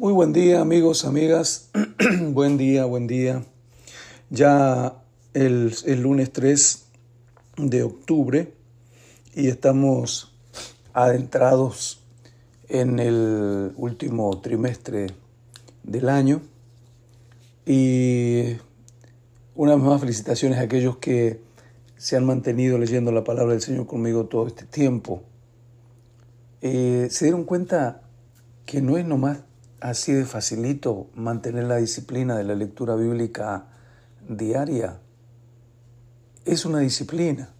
Muy buen día amigos, amigas. buen día, buen día. Ya el, el, lunes 3 de octubre y estamos adentrados en el último trimestre del año. Y una vez más felicitaciones a aquellos que se han mantenido leyendo la palabra del Señor conmigo todo este tiempo. Eh, se dieron cuenta que no es nomás así de facilito mantener la disciplina de la lectura bíblica diaria. Es una disciplina,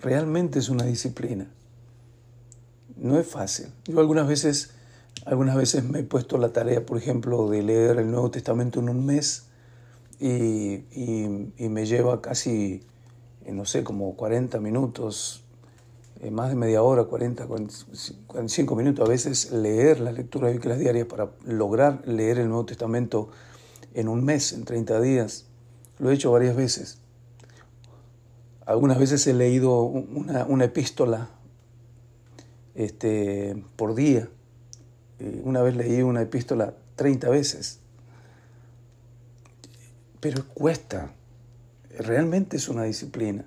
realmente es una disciplina. No es fácil. Yo algunas veces, algunas veces me he puesto la tarea, por ejemplo, de leer el Nuevo Testamento en un mes y, y me lleva casi no sé, como 40 minutos, eh, más de media hora, 40, 45 minutos, a veces leer las lecturas bíblicas diarias para lograr leer el Nuevo Testamento en un mes, en 30 días. Lo he hecho varias veces. Algunas veces he leído una, una epístola este, por día. Eh, una vez leí una epístola 30 veces. Pero cuesta, realmente es una disciplina.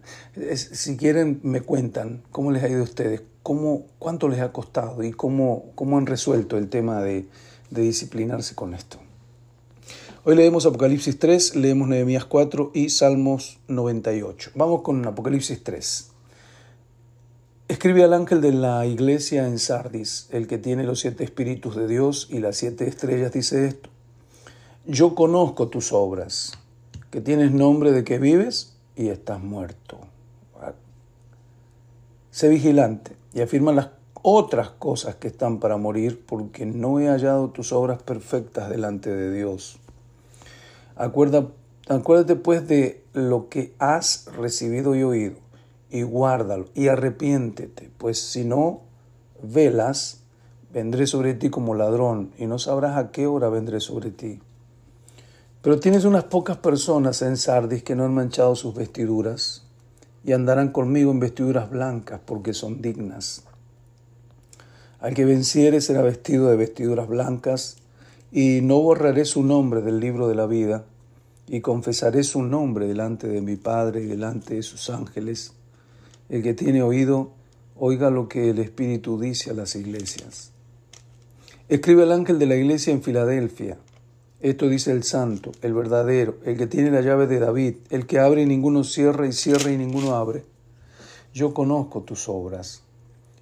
si quieren, me cuentan cómo les ha ido a ustedes, cómo, cuánto les ha costado y cómo, cómo han resuelto el tema de, de disciplinarse con esto. Hoy leemos Apocalipsis 3, leemos Nehemías 4 y Salmos 98. Vamos con Apocalipsis 3. Escribe al ángel de la iglesia en Sardis, el que tiene los siete espíritus de Dios y las siete estrellas, dice esto. Yo conozco tus obras que tienes nombre de que vives y estás muerto. Sé vigilante y afirma las otras cosas que están para morir, porque no he hallado tus obras perfectas delante de Dios. acuérdate pues de lo que has recibido y oído, y guárdalo, y arrepiéntete, pues si no velas, vendré sobre ti como ladrón, y no sabrás a qué hora vendré sobre ti. Pero tienes unas pocas personas en Sardis que no han manchado sus vestiduras y andarán conmigo en vestiduras blancas porque son dignas. Al que venciere será vestido de vestiduras blancas y no borraré su nombre del libro de la vida y confesaré su nombre delante de mi Padre y delante de sus ángeles. El que tiene oído, oiga lo que el Espíritu dice a las iglesias. Escribe el ángel de la iglesia en Filadelfia esto dice el santo, el verdadero, el que tiene la llave de David, el que abre y ninguno cierra y cierra y ninguno abre. Yo conozco tus obras.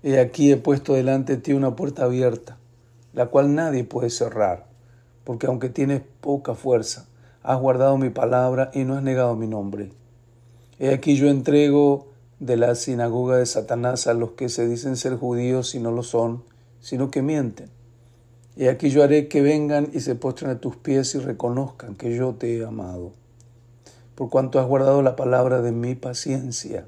He aquí he puesto delante de ti una puerta abierta, la cual nadie puede cerrar, porque aunque tienes poca fuerza, has guardado mi palabra y no has negado mi nombre. He aquí yo entrego de la sinagoga de Satanás a los que se dicen ser judíos y no lo son, sino que mienten. Y aquí yo haré que vengan y se postren a tus pies y reconozcan que yo te he amado. Por cuanto has guardado la palabra de mi paciencia,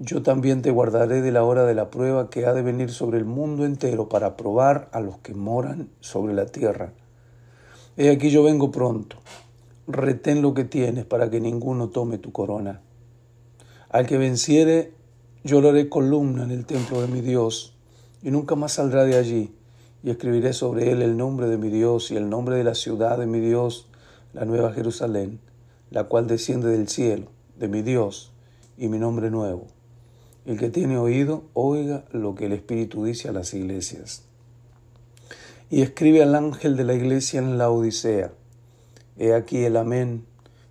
yo también te guardaré de la hora de la prueba que ha de venir sobre el mundo entero para probar a los que moran sobre la tierra. He aquí yo vengo pronto. Retén lo que tienes para que ninguno tome tu corona. Al que venciere, yo lo haré columna en el templo de mi Dios, y nunca más saldrá de allí y escribiré sobre él el nombre de mi Dios y el nombre de la ciudad de mi Dios, la nueva Jerusalén, la cual desciende del cielo, de mi Dios, y mi nombre nuevo. El que tiene oído, oiga lo que el Espíritu dice a las iglesias. Y escribe al ángel de la iglesia en la Odisea. He aquí el amén,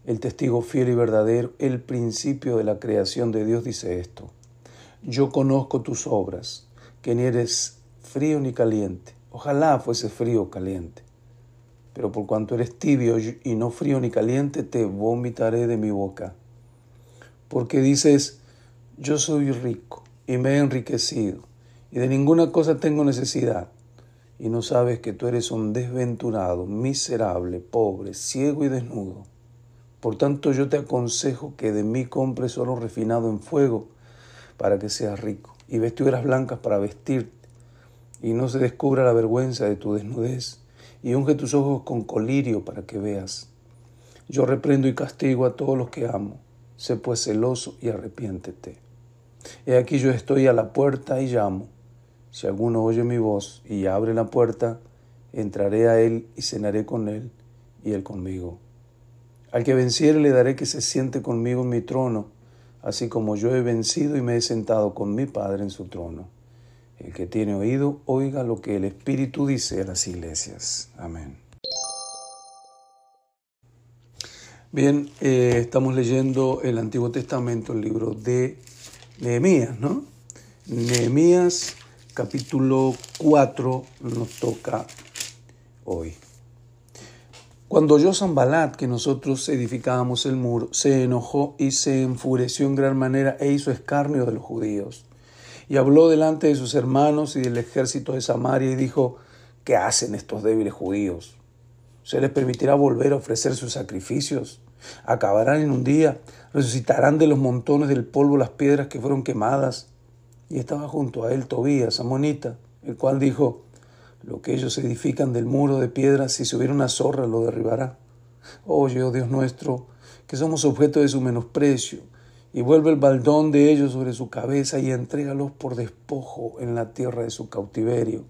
el testigo fiel y verdadero, el principio de la creación de Dios dice esto. Yo conozco tus obras, que ni eres frío ni caliente. Ojalá fuese frío o caliente. Pero por cuanto eres tibio y no frío ni caliente, te vomitaré de mi boca. Porque dices, yo soy rico y me he enriquecido, y de ninguna cosa tengo necesidad, y no sabes que tú eres un desventurado, miserable, pobre, ciego y desnudo. Por tanto yo te aconsejo que de mí compres oro refinado en fuego, para que seas rico, y vestiduras blancas para vestirte y no se descubra la vergüenza de tu desnudez, y unge tus ojos con colirio para que veas. Yo reprendo y castigo a todos los que amo, sé pues celoso y arrepiéntete. He aquí yo estoy a la puerta y llamo. Si alguno oye mi voz y abre la puerta, entraré a él y cenaré con él y él conmigo. Al que venciere le daré que se siente conmigo en mi trono, así como yo he vencido y me he sentado con mi Padre en su trono. El que tiene oído, oiga lo que el Espíritu dice a las iglesias. Amén. Bien, eh, estamos leyendo el Antiguo Testamento, el libro de Nehemías, ¿no? Nehemías capítulo 4 nos toca hoy. Cuando oyó Zambalat que nosotros edificábamos el muro, se enojó y se enfureció en gran manera e hizo escarnio de los judíos. Y habló delante de sus hermanos y del ejército de Samaria y dijo, ¿qué hacen estos débiles judíos? ¿Se les permitirá volver a ofrecer sus sacrificios? Acabarán en un día, resucitarán de los montones del polvo las piedras que fueron quemadas. Y estaba junto a él Tobías, amonita, el cual dijo, lo que ellos edifican del muro de piedras, si se hubiera una zorra lo derribará. Oye, oh Dios nuestro, que somos objeto de su menosprecio, y vuelve el baldón de ellos sobre su cabeza y entrégalos por despojo en la tierra de su cautiverio.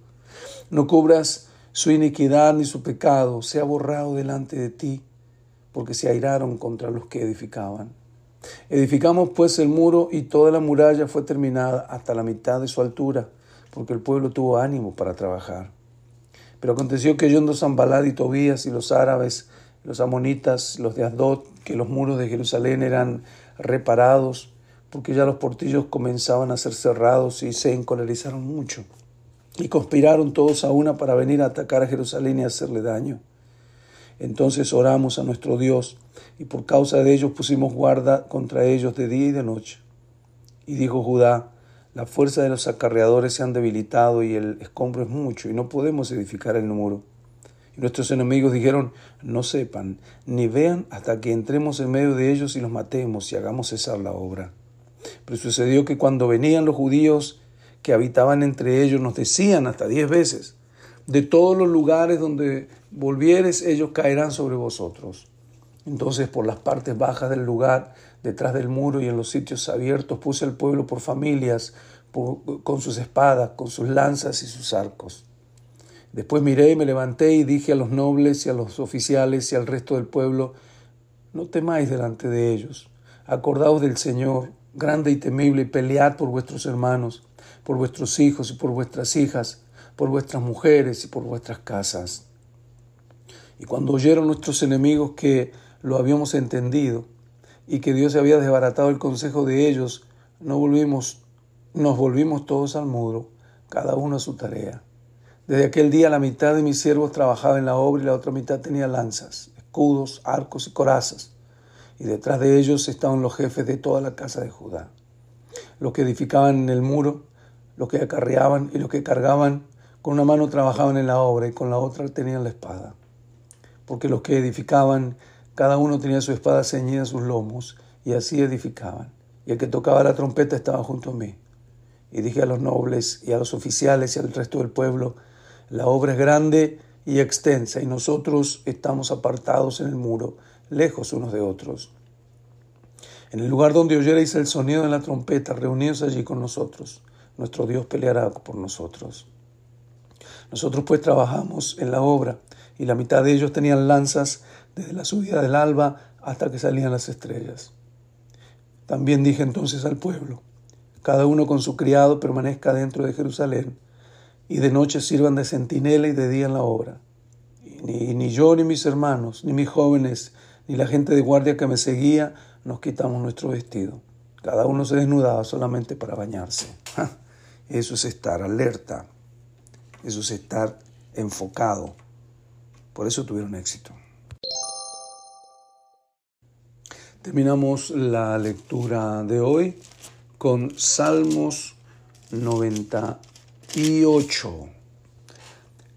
No cubras su iniquidad ni su pecado, sea borrado delante de ti porque se airaron contra los que edificaban. Edificamos pues el muro y toda la muralla fue terminada hasta la mitad de su altura, porque el pueblo tuvo ánimo para trabajar. Pero aconteció que oyendo Zambalad y Tobías y los árabes, los amonitas, los de Asdod, que los muros de Jerusalén eran reparados, porque ya los portillos comenzaban a ser cerrados y se encolerizaron mucho. Y conspiraron todos a una para venir a atacar a Jerusalén y hacerle daño. Entonces oramos a nuestro Dios y por causa de ellos pusimos guarda contra ellos de día y de noche. Y dijo Judá, la fuerza de los acarreadores se han debilitado y el escombro es mucho y no podemos edificar el muro. Nuestros enemigos dijeron, no sepan, ni vean hasta que entremos en medio de ellos y los matemos y hagamos cesar la obra. Pero sucedió que cuando venían los judíos que habitaban entre ellos, nos decían hasta diez veces, de todos los lugares donde volvieres, ellos caerán sobre vosotros. Entonces por las partes bajas del lugar, detrás del muro y en los sitios abiertos, puse al pueblo por familias, con sus espadas, con sus lanzas y sus arcos. Después miré y me levanté y dije a los nobles y a los oficiales y al resto del pueblo, no temáis delante de ellos, acordaos del Señor, grande y temible, y pelead por vuestros hermanos, por vuestros hijos y por vuestras hijas, por vuestras mujeres y por vuestras casas. Y cuando oyeron nuestros enemigos que lo habíamos entendido y que Dios había desbaratado el consejo de ellos, no volvimos, nos volvimos todos al muro, cada uno a su tarea. Desde aquel día la mitad de mis siervos trabajaba en la obra y la otra mitad tenía lanzas, escudos, arcos y corazas. Y detrás de ellos estaban los jefes de toda la casa de Judá. Los que edificaban en el muro, los que acarreaban y los que cargaban, con una mano trabajaban en la obra y con la otra tenían la espada porque los que edificaban, cada uno tenía su espada ceñida en sus lomos, y así edificaban. Y el que tocaba la trompeta estaba junto a mí. Y dije a los nobles y a los oficiales y al resto del pueblo, la obra es grande y extensa, y nosotros estamos apartados en el muro, lejos unos de otros. En el lugar donde oyerais el sonido de la trompeta, reunidos allí con nosotros. Nuestro Dios peleará por nosotros. Nosotros pues trabajamos en la obra y la mitad de ellos tenían lanzas desde la subida del alba hasta que salían las estrellas. También dije entonces al pueblo, cada uno con su criado permanezca dentro de Jerusalén, y de noche sirvan de centinela y de día en la obra. Y ni, ni yo, ni mis hermanos, ni mis jóvenes, ni la gente de guardia que me seguía, nos quitamos nuestro vestido. Cada uno se desnudaba solamente para bañarse. Eso es estar alerta, eso es estar enfocado por eso tuvieron éxito. Terminamos la lectura de hoy con Salmos 98.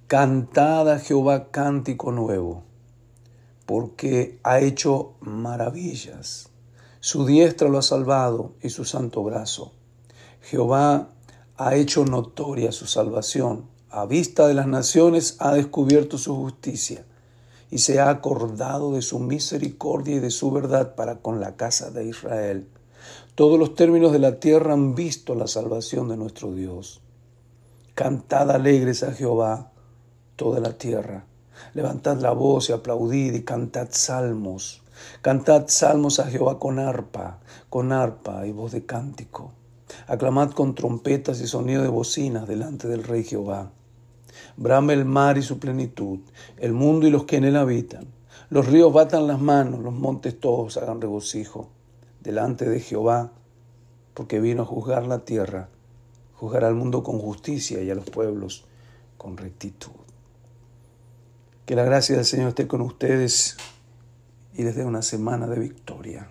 Cantad a Jehová cántico nuevo, porque ha hecho maravillas. Su diestra lo ha salvado y su santo brazo. Jehová ha hecho notoria su salvación a vista de las naciones ha descubierto su justicia y se ha acordado de su misericordia y de su verdad para con la casa de Israel. Todos los términos de la tierra han visto la salvación de nuestro Dios. Cantad alegres a Jehová, toda la tierra. Levantad la voz y aplaudid y cantad salmos. Cantad salmos a Jehová con arpa, con arpa y voz de cántico. Aclamad con trompetas y sonido de bocinas delante del Rey Jehová. Brame el mar y su plenitud, el mundo y los que en él habitan. Los ríos batan las manos, los montes todos hagan regocijo. Delante de Jehová, porque vino a juzgar la tierra, juzgará al mundo con justicia y a los pueblos con rectitud. Que la gracia del Señor esté con ustedes y les dé una semana de victoria.